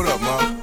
What up, mom?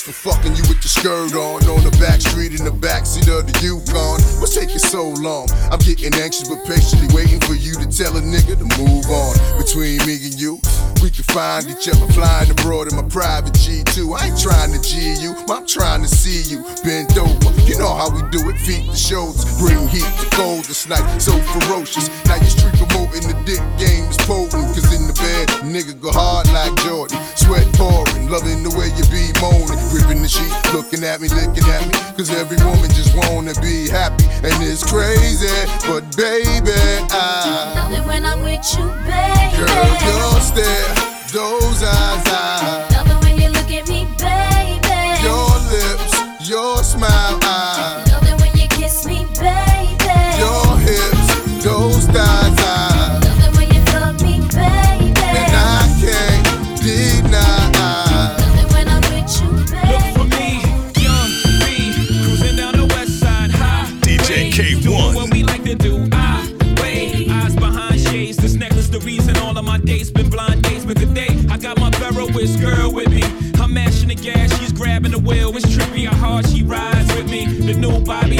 For fucking you with your skirt on. On the back street in the backseat of the Yukon. What's taking so long? I'm getting anxious but patiently waiting for you to tell a nigga to move on. Between me and you, we can find each other. Flying abroad in my private G2 I ain't trying to G you, I'm trying to see you Bend over, you know how we do it. Feet to shoulders, bring heat to cold this night. So ferocious, now you street promoting the dick game potent Cause in the bed, nigga go hard like Jordan. Sweat pouring, loving the way you be moaning. Gripping the sheet, looking at me, looking at me. Cause every woman just wanna be happy. And it's crazy, but baby, I Love it when I'm with you, baby. Girl, your stare, those eyes, I Love it when you look at me, baby. Your lips, your smile, I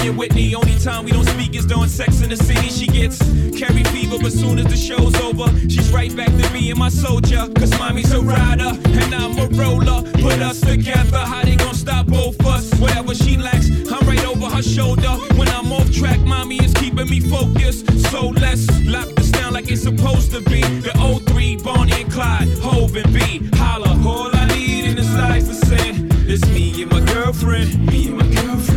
and Whitney. Only time we don't speak is during sex in the city. She gets Carrie fever, but soon as the show's over, she's right back to being my soldier. Cause mommy's a rider and I'm a roller. Put us together, how they gon' stop both us? Whatever she lacks, I'm right over her shoulder. When I'm off track, mommy is keeping me focused. So let's lock this down like it's supposed to be. The 03, Bonnie and Clyde, Hove and B. Holla, all I need in this life is sin. It's me and my girlfriend, me and my girlfriend.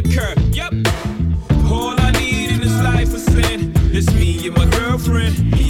Occur. Yep. All I need in this life is sin. It's. Me and my girlfriend.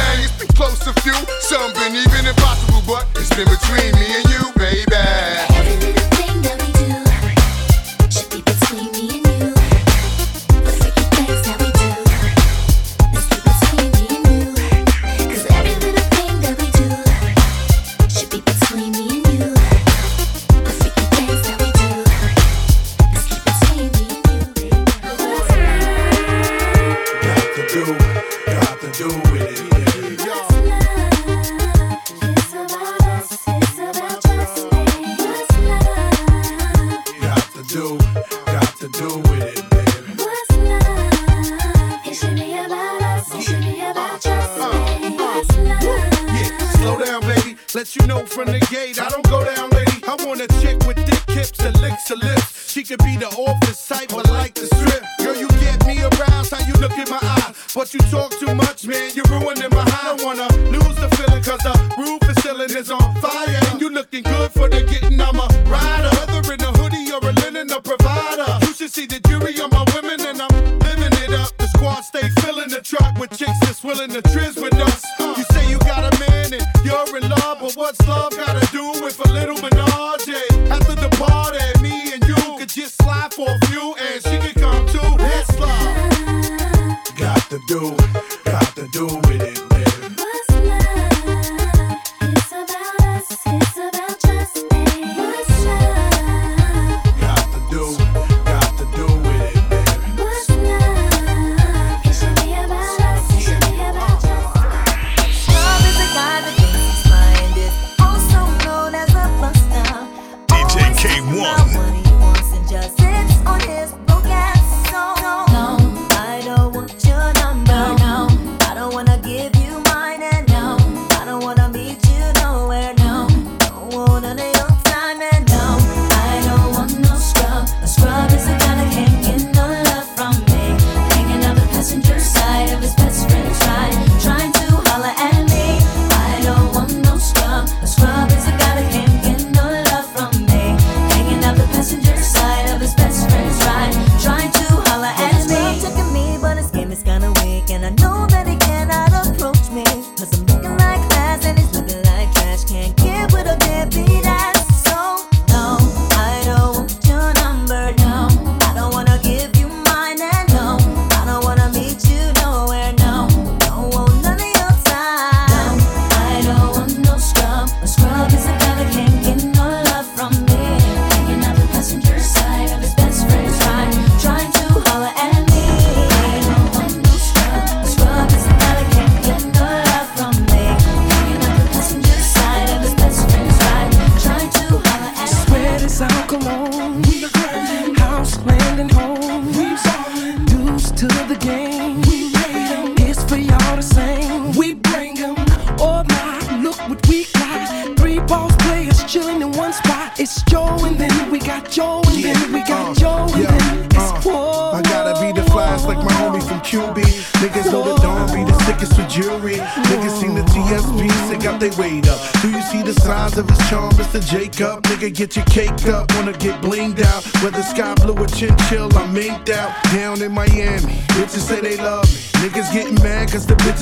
man, it's close to few. Something even impossible, but it's been between me and you, baby.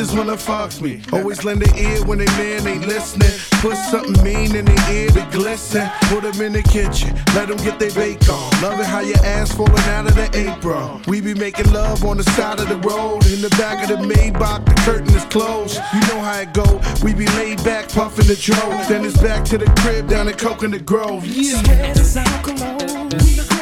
Bitches wanna fuck me. Always lend an ear when they man ain't listening. Put something mean in their ear to glisten. Put them in the kitchen, let them get their bake on. Love it how your ass falling out of the apron. We be making love on the side of the road. In the back of the Maybach, the curtain is closed. You know how it go. We be laid back, puffing the dro. Then it's back to the crib down in Coconut Grove. Yeah. Sweat is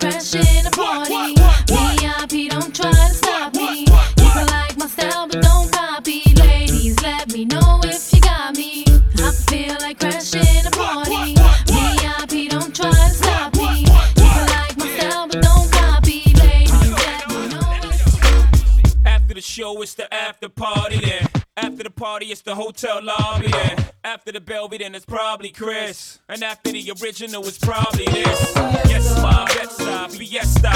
crashing a party. Party, it's the hotel lobby then. After the Belvy, then it's probably Cris. And after the original, it's probably this. Yes, my Bed-Stuy, Fiesta.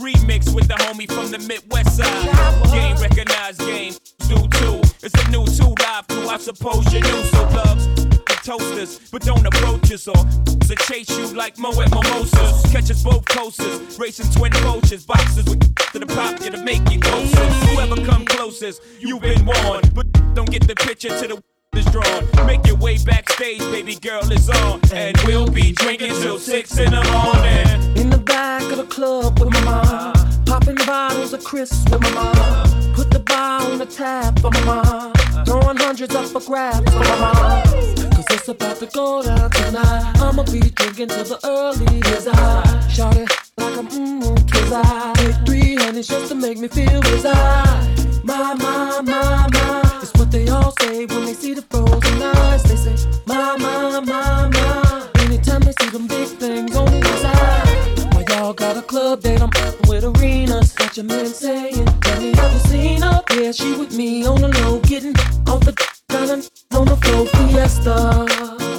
Remix with the homie from the Midwest side. Game recognized, game do too. It's a new two live crew, I suppose you knew. So loves the toasters, but don't approach us or to chase you like Mo at Mimosas. Catch us both coasters, racing twin coaches, boxes with to the pop you to make you closer. Whoever come closest, you've been warned, but don't get the picture to the is drawn. Make your way backstage, baby girl is on, and we'll be drinking till six in the morning. In the back of the club with my mom. Popping bottles of crisps with my mom. Put the bar on the tap for my mom. Throwing hundreds up for grabs for my mom. It's about to go down tonight. I'ma be drinking till the early as I shout it like I'm mmm, cause I take three honeys just to make me feel as I. My, my, my, my. It's what they all say when they see the frozen eyes. They say, my, my, my, my. Anytime they see them big things on the side. Why y'all got a club date? I'm with arenas what your man saying. Tell me, have you seen her? Yeah, she with me on the low, getting off the gun on the floor. Fiesta,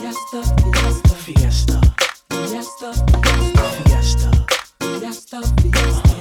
fiesta, fiesta, fiesta, fiesta, fiesta, fiesta, fiesta. fiesta.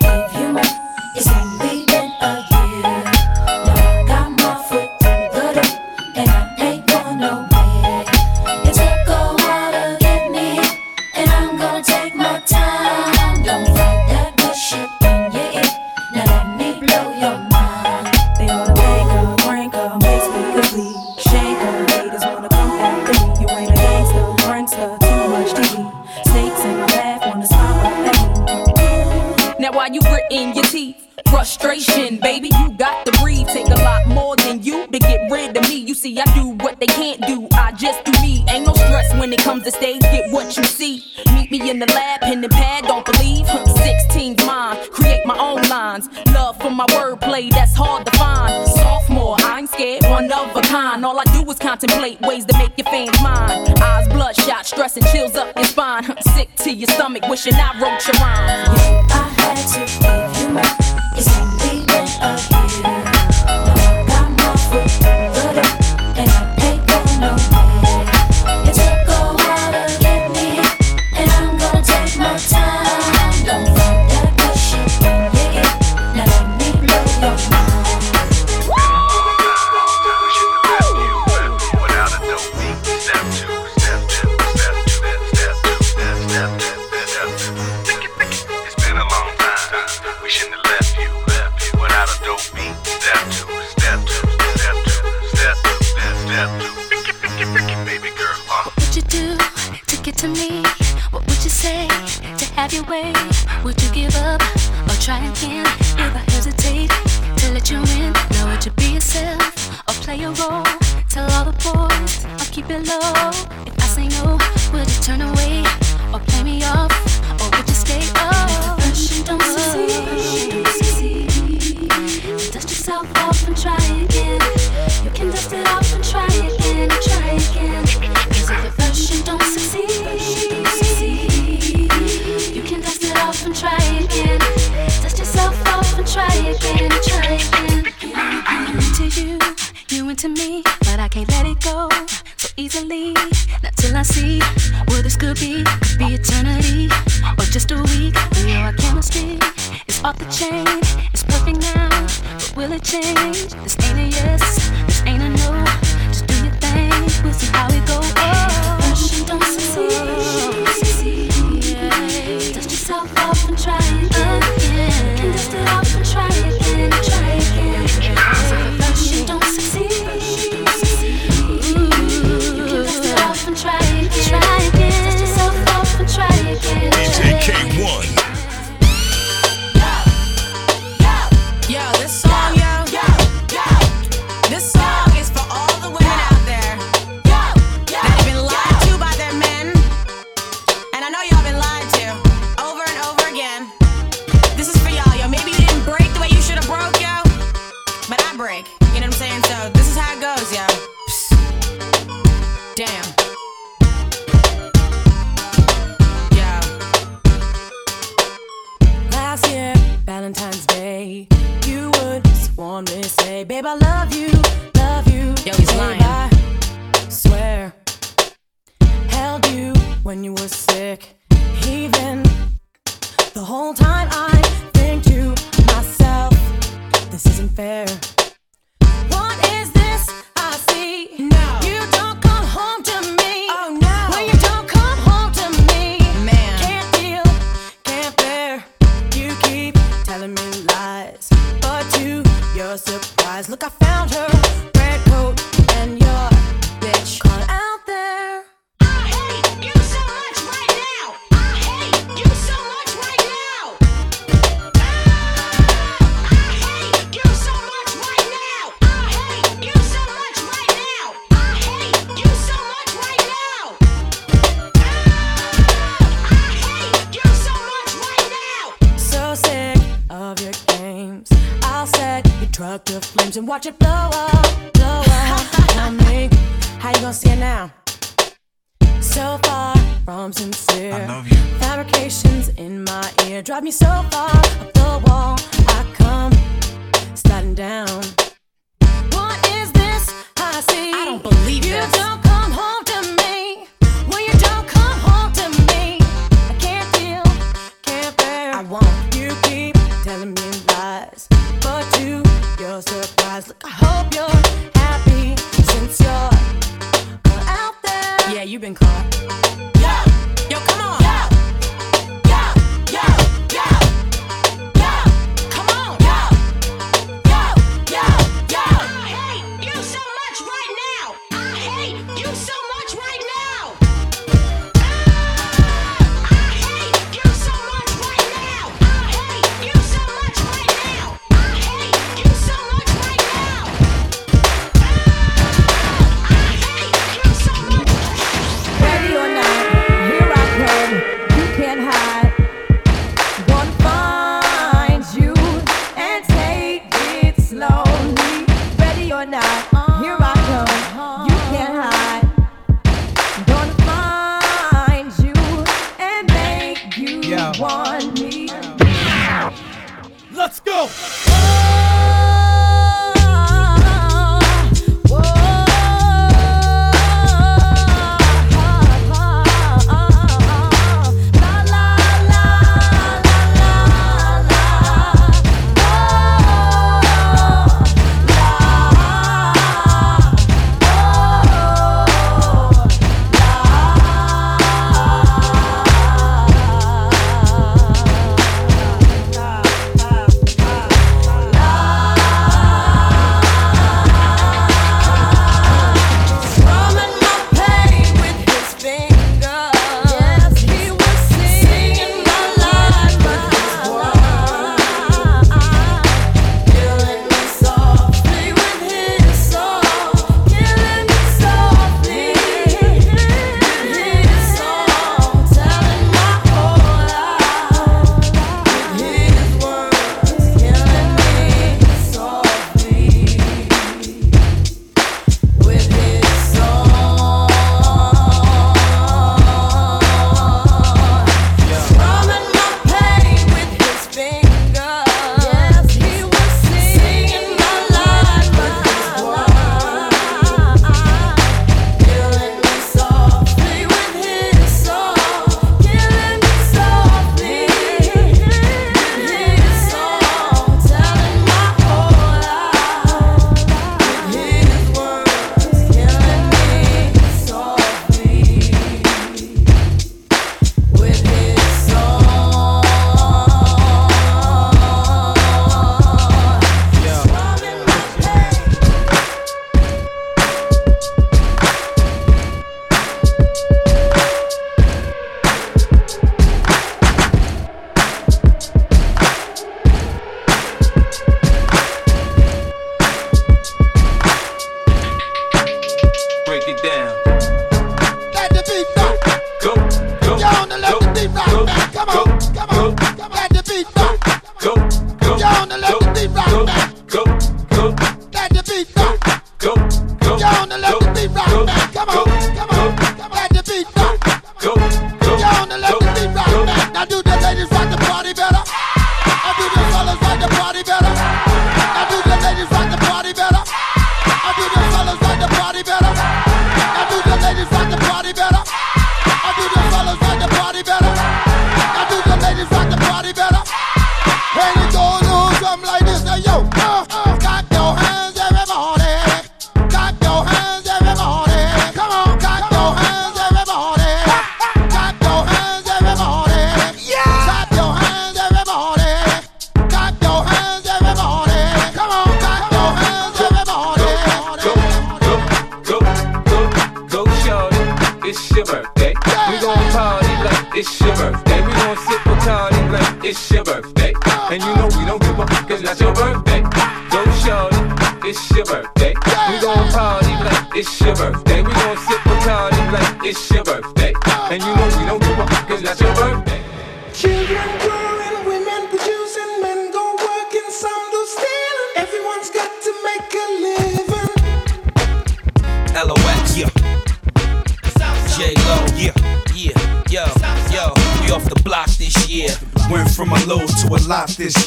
baby. You got to breathe. Take a lot more than you to get rid of me. You see, I do what they can't do. I just do me. Ain't no stress when it comes to stage. Get what you see. Meet me in the lab, pen and pad. Don't believe. 16 mine. Create my own lines. Love for my wordplay. That's hard to find. Sophomore, I ain't scared. One of a kind. All I do is contemplate ways to make your fans mine. Eyes bloodshot, stress and chills up your spine. Sick to your stomach, wishing I wrote your rhyme. I had to.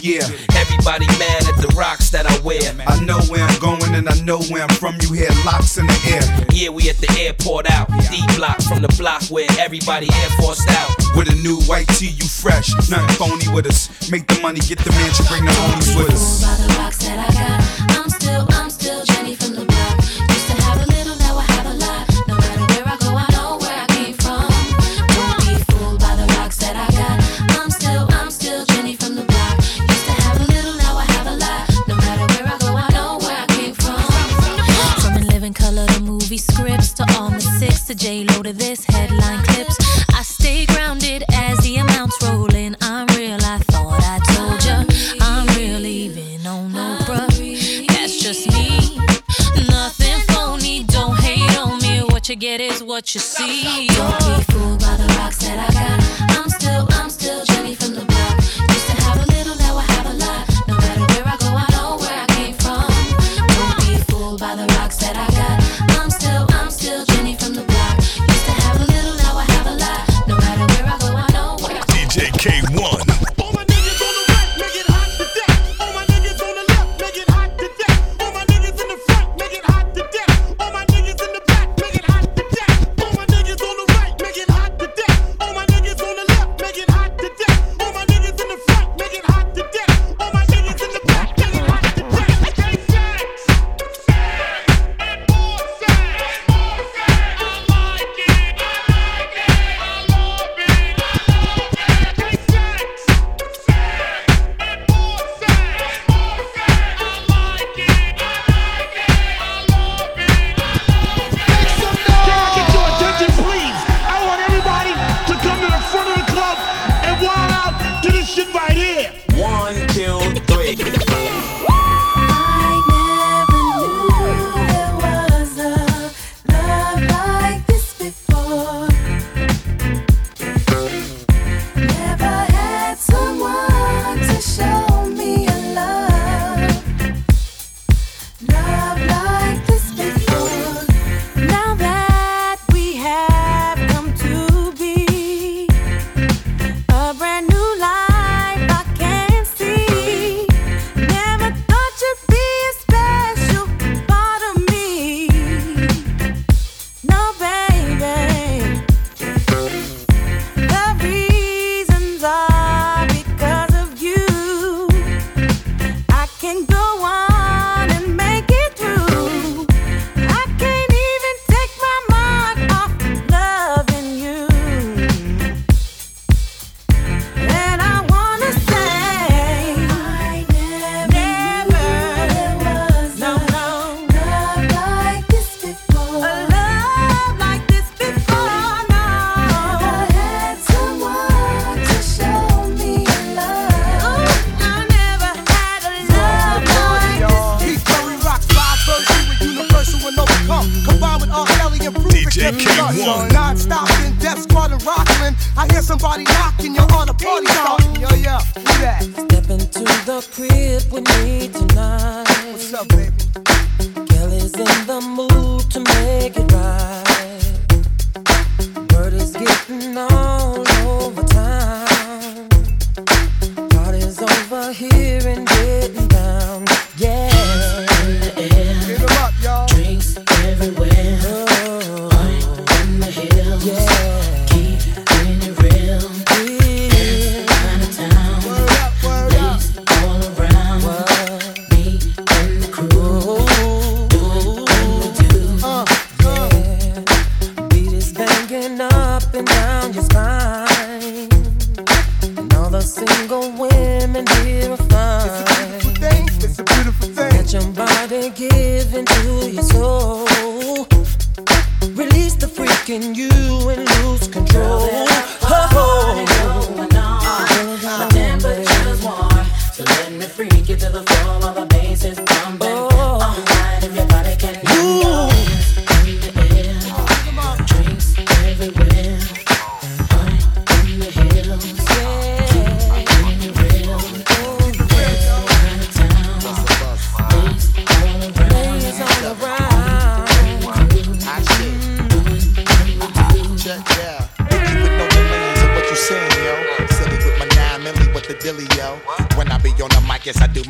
Yeah. Everybody mad at the rocks that I wear. I know where I'm going and I know where I'm from. You hear locks in the air. Yeah, we at the airport out. D block from the block where everybody air forced out. With a new white tee, you fresh. Nothing phony with us. Make the money, get the mansion, bring the homies with us. you get is what you see. Don't be fooled by the rocks that I got.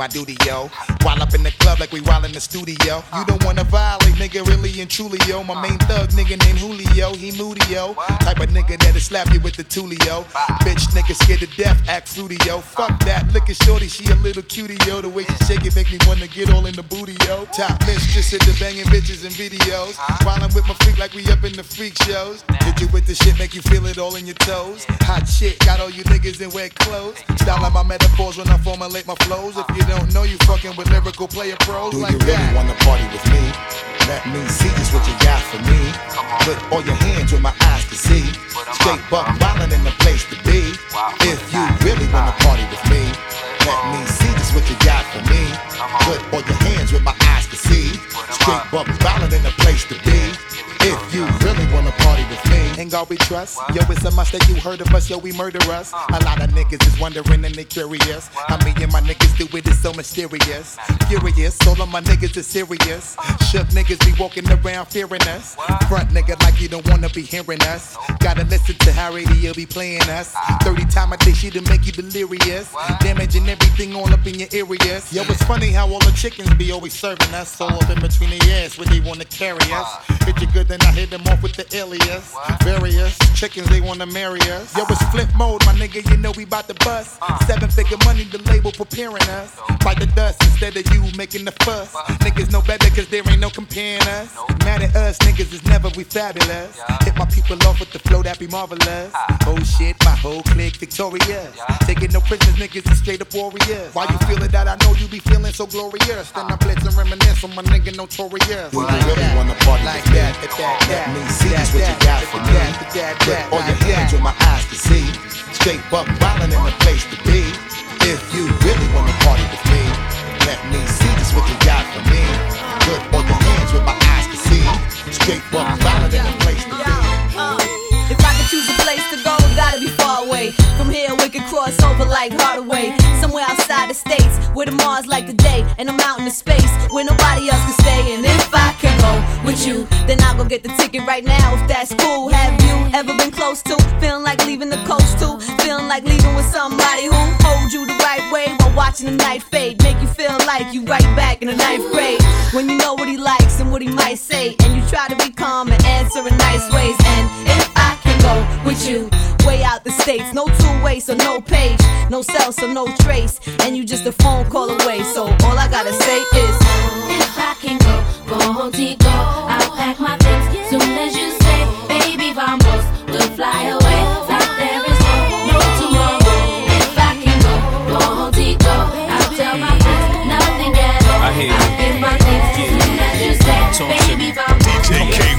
My duty, yo. While up in the like we while in the studio. You don't wanna violate, nigga, really and truly, yo. My main thug, nigga named Julio, he moody, yo. Type of nigga that'll slap you with the tulio. Bitch, nigga scared to death, act fruity, yo. Fuck that, look at shorty, she a little cutie, yo. The way she shake it make me wanna get all in the booty, yo. Top mistress at the banging bitches and videos. While I'm with my freak like we up in the freak shows. Hit you with the shit, make you feel it all in your toes. Hot shit, got all you niggas in wet clothes. Style my metaphors when I formulate my flows. If you don't know, you fucking with lyrical player pros Do like you really that. wanna party with me? Let me see just what you got for me. Put all your hands where my eyes can see. Straight buck violent in the place to be. If you really wanna party with me, let me see just what you got for me. Put all your hands where my eyes can see. Straight buck violent in the place to be. If you really wanna party with me, In God we trust. Yo, it's a must that you heard of us. Yo, we murder us. A lot of niggas is wondering and they curious. How me and my niggas do it is so mysterious. Furious, all of my niggas is serious. Shook niggas be walking around fearing us. Front nigga like you don't wanna be hearing us. Gotta listen to how radio be playing us. 30 time a day she to make you delirious. Damaging everything all up in your areas. Yo, it's funny how all the chickens be always serving us. All up in between the ass where they wanna carry us. Hit you good, then I hit them off with the alias. Various chickens, they wanna marry us. Yo, it's flip mode, my nigga, you know we bout to bust. Seven figure money, the label preparing us. Fight the dust instead of you making the fuss. Niggas know better cause there ain't no comparing us. Mad at us, niggas is never we fabulous. Hit my people off with the flow that be marvelous. Ah. Oh shit, my whole clique victorious. Taking no prisoners, niggas is straight up warriors. Why you ah. feeling that? I know you be feeling so glorious. Then I blitz and reminisce on my nigga notorious. Do you really wanna party like with that, that, that, Let me see that, just what you got for me. that, that, Put that, all your hands that. where my eyes can see. Straight buck violent in the place to be. If you really wanna party with me, let me see just what you got for me. Put all your hands where my eyes can see. Straight buck violent in the place to be. Uh, if I could choose a place to go, From here, we could cross over like Hardaway. Somewhere outside the states, where the Mars like the day, and I'm out in the space where nobody else can stay. And if I can go with you, then I'll go get the ticket right now. If that's cool, have you ever been close to feeling like leaving the coast too? Feeling like leaving with somebody who hold you the right way while watching the night fade, make you feel like you right back in the ninth grade. When you know what he likes and what he might say, and you try to be calm and answer in nice ways. And if I go with you, way out the states, no two way, so no page, no cell, so no trace, and you just a phone call away. So all I gotta say is, If I can go, go, go, I'll pack my things soon as you say, baby, vamos, we'll fly away. Oh, like oh, there is no, oh. no tomorrow. If I can go, go, go, I'll tell my friends nothing at all. I hear you. I'll get my things soon as you say, Talk to baby, me. vamos.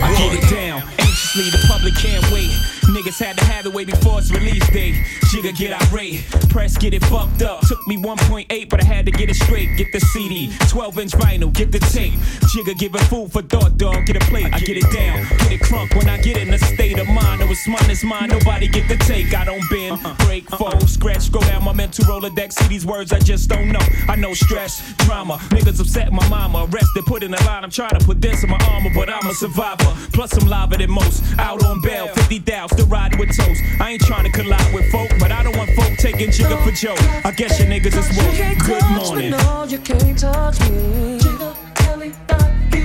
I get it down. Anxiously, the public can't wait. Niggas had to have it way before its release date. Jigga get irate, press get it fucked up. Took me 1.8, but I had to get it straight. Get the CD, 12 inch vinyl, get the tape. Jigga give it food for thought, dog. Get a plate, I get it down, get it crunk. When I get in a state of mind, it was mine, it's mine. Nobody get the take. I don't bend, uh-uh. break, uh-uh. fold, scratch, go down my mental Rolodex. See these words I just don't know. I know stress, drama. Niggas upset my mama, arrested, put in a line. I'm trying to put this in my armor, but I'm a survivor. Plus, I'm liver than most. Out on bail, 50 down, still riding with toast. I ain't trying to collide with folk, but I don't want folk taking Jigga for Joe. I guess your niggas is woke. Good morning. Me, No, you can't touch me.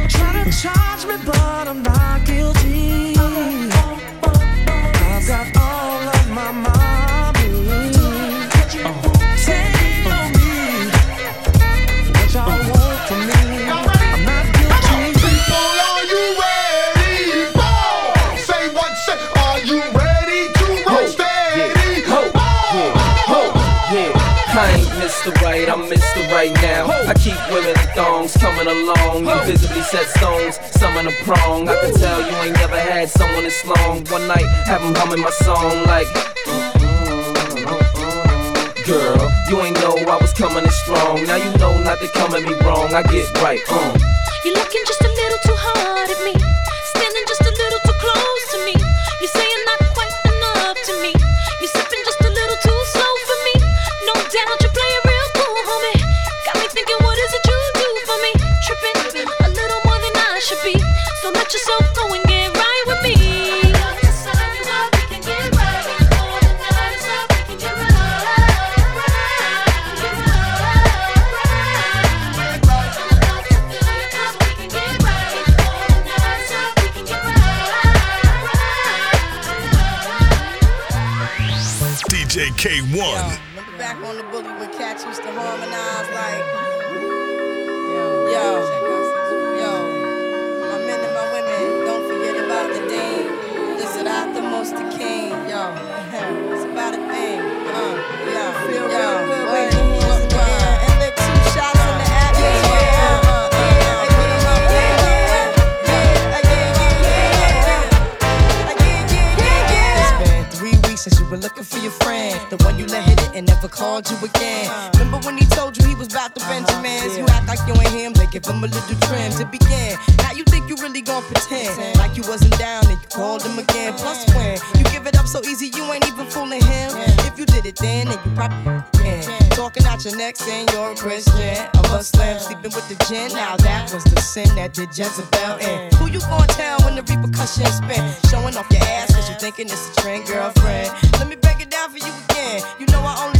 Try to charge me, but I'm not guilty. I've got all of my mommy. Thongs coming along. You visibly set stones, some in a prong. I can tell you ain't never had someone this long. One night, have 'em humming my song like. Girl, you ain't know I was coming in strong. Now you know not to come at me wrong. I get right, uh. You're looking just a little too hard at me. I used to harmonize like. called you again. Remember when he told you he was about to Benjamin? You act like you ain't him, they give him a little trim to begin. Now you think you really gon' pretend like you wasn't down and you called him again. Plus when you give it up so easy, you ain't even fooling him. If you did it then, then you probably can. Talking out your neck saying you're a Christian. A Muslim sleeping with the gin. Now that was the sin that did Jezebel in. Who you gonna tell when the repercussions spin? Showing off your ass cause you thinking it's a trend, girlfriend. Let me break it down for you again. You know I only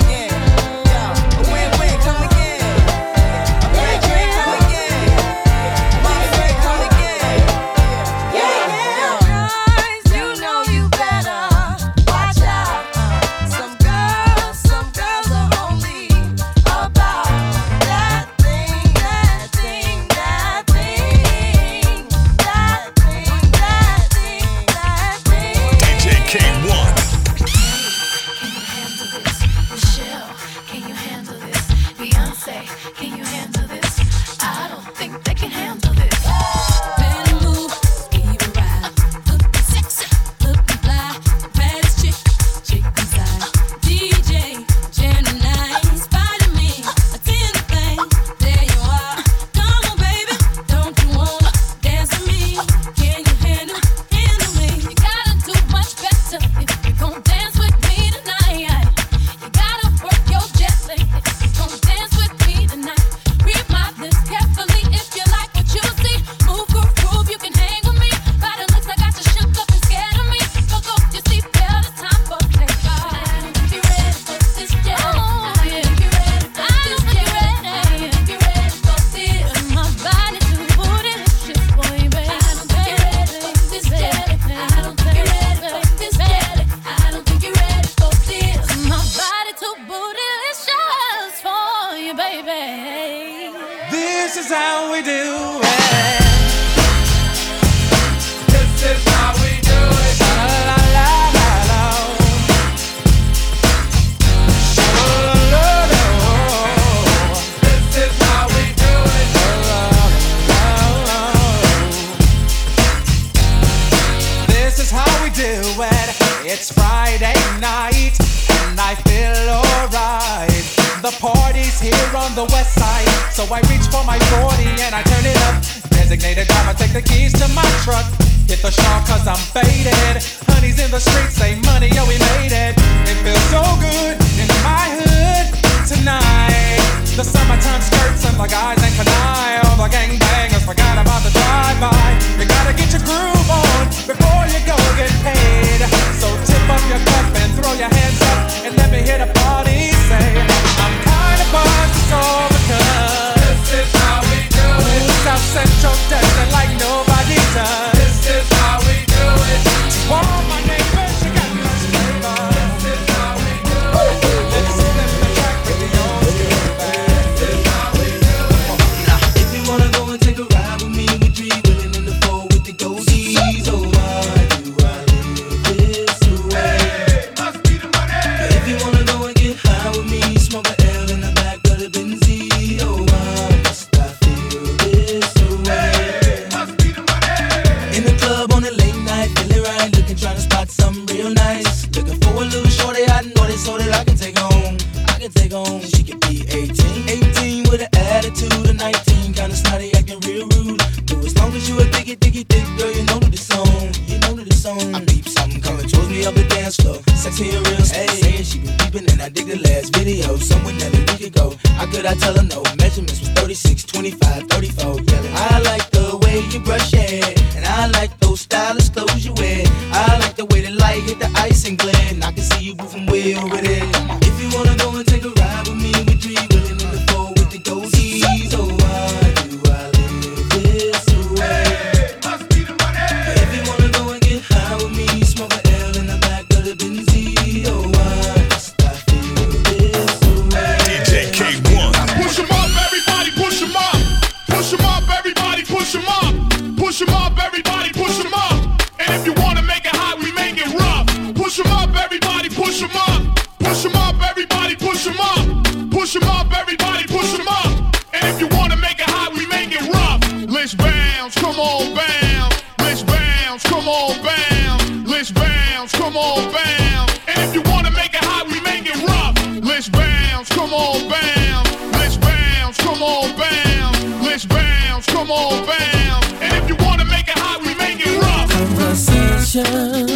attention.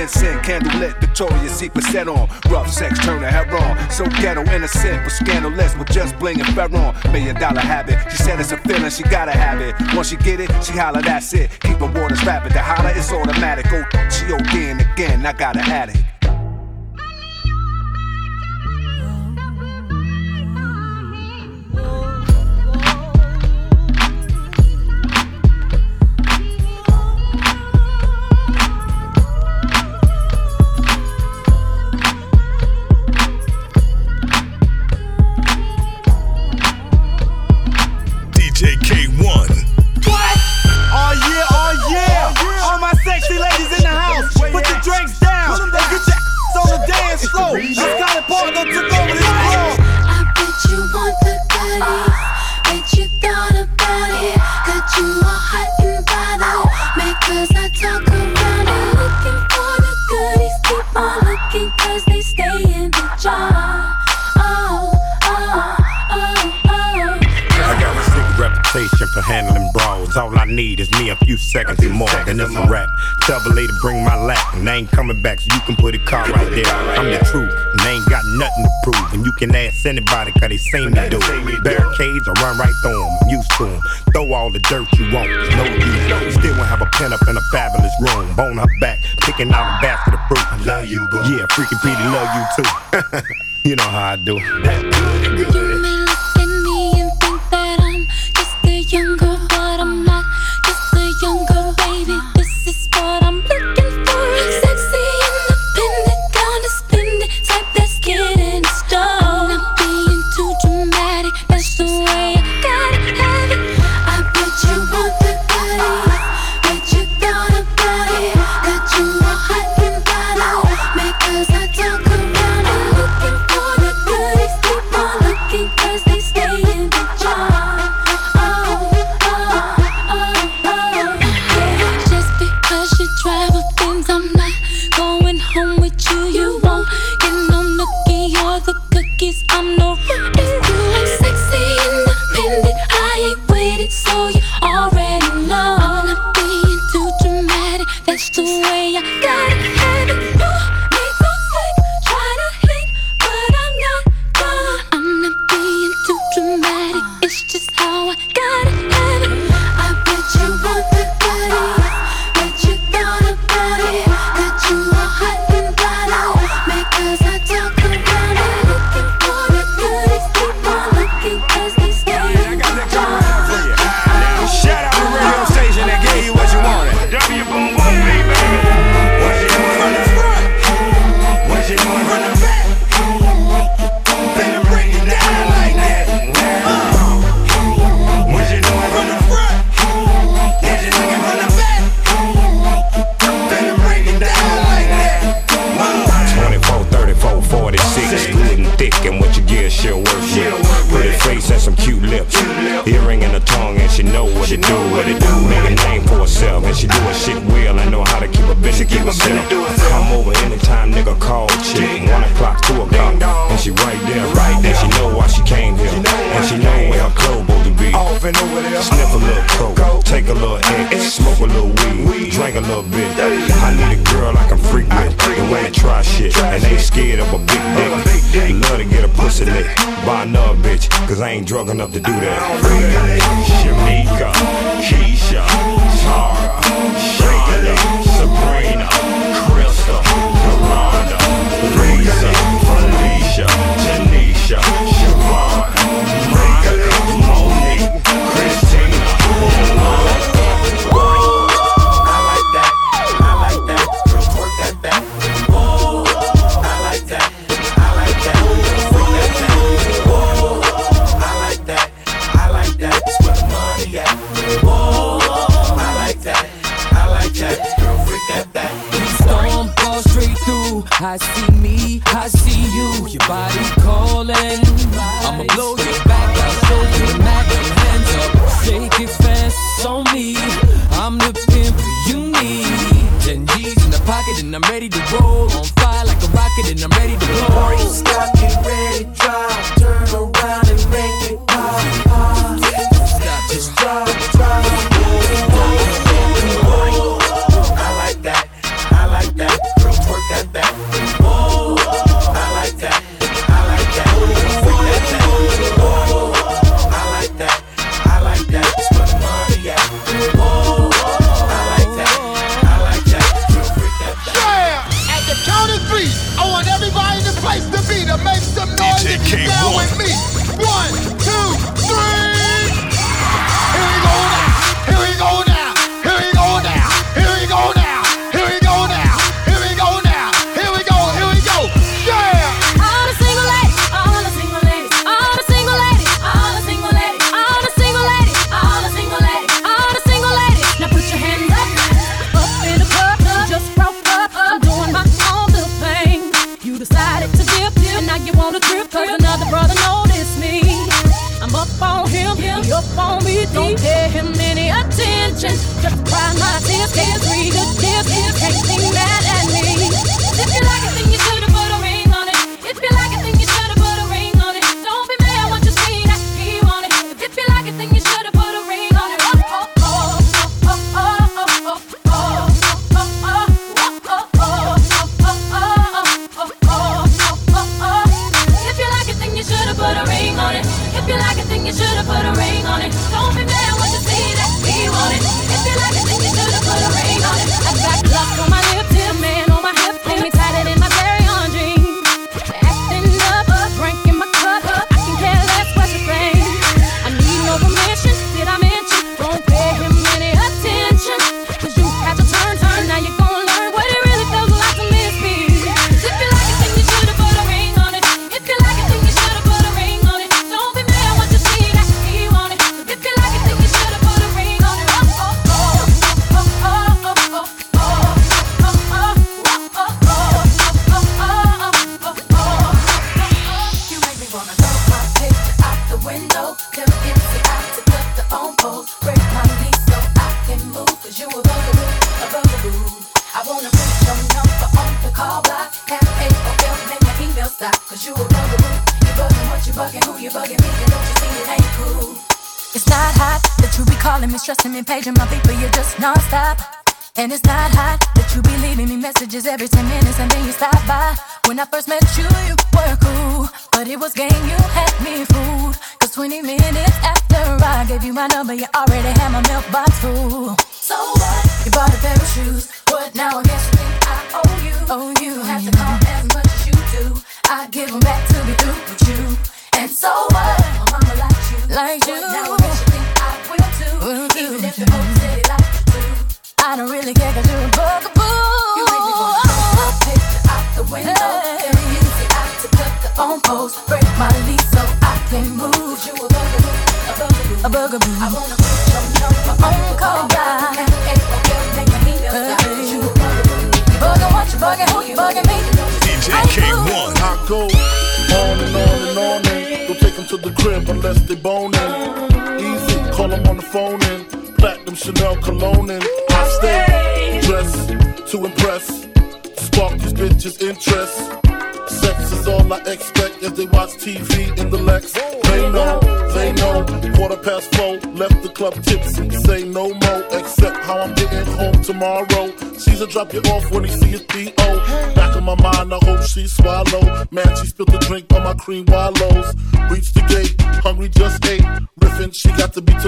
Vincent, candlelit, Victoria's Secret set on. Rough sex, turn her head on. So ghetto, innocent, but scandalous, with just bling and Ferron. Million dollar habit, she said it's a feeling, she gotta have it. Once she get it, she holler, that's it. Keep her waters rapid, the holler is automatic. Oh, she again, again, I got an addict. reputation for handling brawls. All I need is me a few seconds and more, then it's a wrap. Tell the bring my lap, and I ain't coming back, so you can put a car right there. I'm the truth, and I ain't got nothing to prove. And you can ask anybody, cause they seen me do it. Barricades, I run right through them, I'm used to them. Throw all the dirt you want, no use. Still won't have a pen up in a fabulous room. Bone her back, picking out a basket of fruit. I love you, boo. Yeah, freaking Petey, love you too. you know how I do. That good, good. Enough to do that. When I first met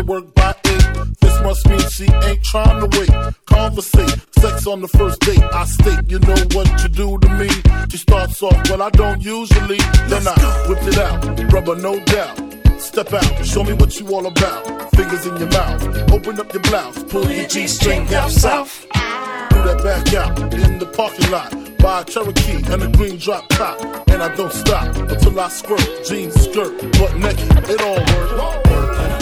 to work by eight. This must mean she ain't trying to wait. Conversate, sex on the first date. I state, you know what you do to me. She starts off, well, I don't usually. Then I whip it out, rubber, no doubt. Step out, show me what you all about. Fingers in your mouth, open up your blouse, pull your G string down south. Do that back out in the parking lot. Buy a Cherokee and a green drop top. And I don't stop until I squirt. Jeans, skirt, butt naked, it all works.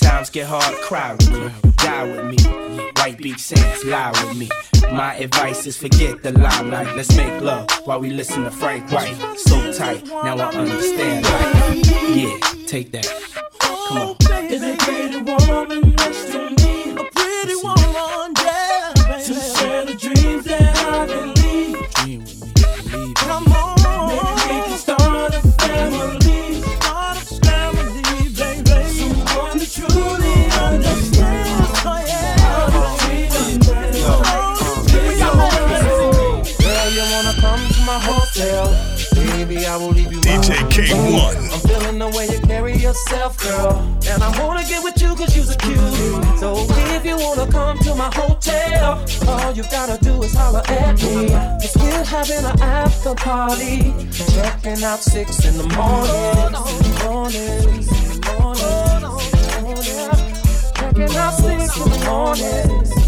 Times get hard, cry with me, die with me. White Beach Sands, lie with me. My advice is forget the limelight. Let's make love while we listen to Frank White. So tight, now I understand. Yeah, take that. Come on. Is next Kay-One. I'm feeling the way you carry yourself, girl. And I wanna get with you cause you're a cutie. So if you wanna come to my hotel, all you gotta do is holler at me. Cause we're having an after party. Checking out six in the. Morning, morning, morning. Checking out six in the morning.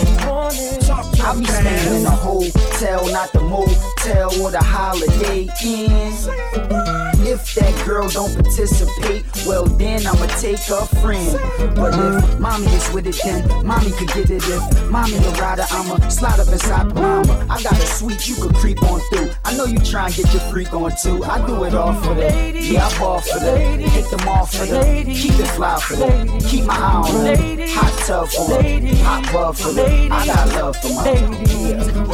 I be staying in a hotel, not the motel where the holiday ends. If that girl don't participate, well then I'ma take a friend. But if mommy is with it, then mommy could get it. If mommy a rider, I'ma slide up inside mama. I got a suite you could creep on through. I know you try and get your freak on too. I do it all for that. Yeah, I ball for that. Hit them off for that. Keep it fly for that. Keep my eye on that. Hot tub for that. Hot bub for that. I got love for my yeah.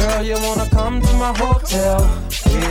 Girl, you wanna come to my hotel?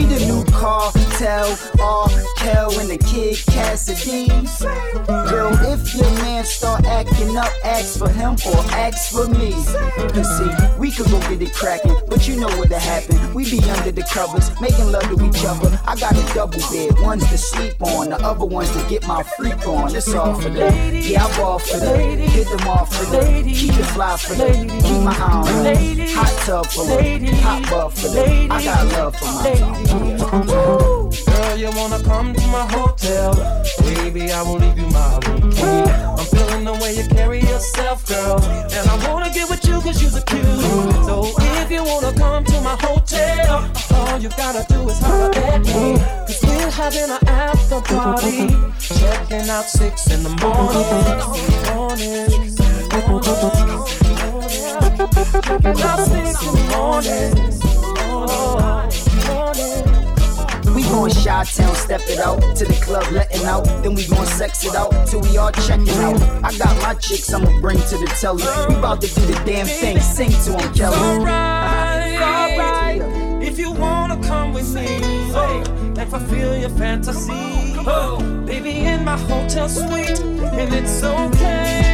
We the new cartel, R. Kel and the kid Cassidy. Girl, if your man start acting up, ask for him or ask for me. Cause see, we could go get it cracking, but you know what'll happen. We be under the covers, making love to each other. I got a double bed, one's to sleep on, the other one's to get my freak on. It's all for that. Yeah, I ball for that. Hit them off for that. Keep it fly for that. Keep my eye. Hot tub for that. Hot buff for that. I got love for my Girl, you wanna come to my hotel? Baby, I will leave you my room key. I'm feeling the way you carry yourself, girl. And I wanna get with you cause you're a cute. So if you wanna come to my hotel, all you gotta do is holler at me. Cause we're having an after party. Checking out six in the morning. Morning. Checking out six in the morning. We gon' Chi Town, step it out to the club, letting out. Then we gon' sex it out till we all checking out. I got my chicks, I'ma bring to the telly. We bout to do the damn thing, sing to 'em, Kelly. Alright, if you wanna come with me oh, and fulfill your fantasy, oh, baby, in my hotel suite, and it's okay.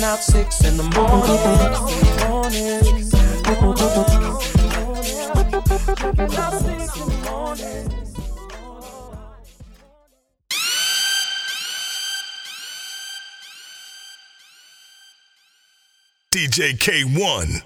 Checking out six in the morning. morning. Out six in the morning. DJ Kay-One.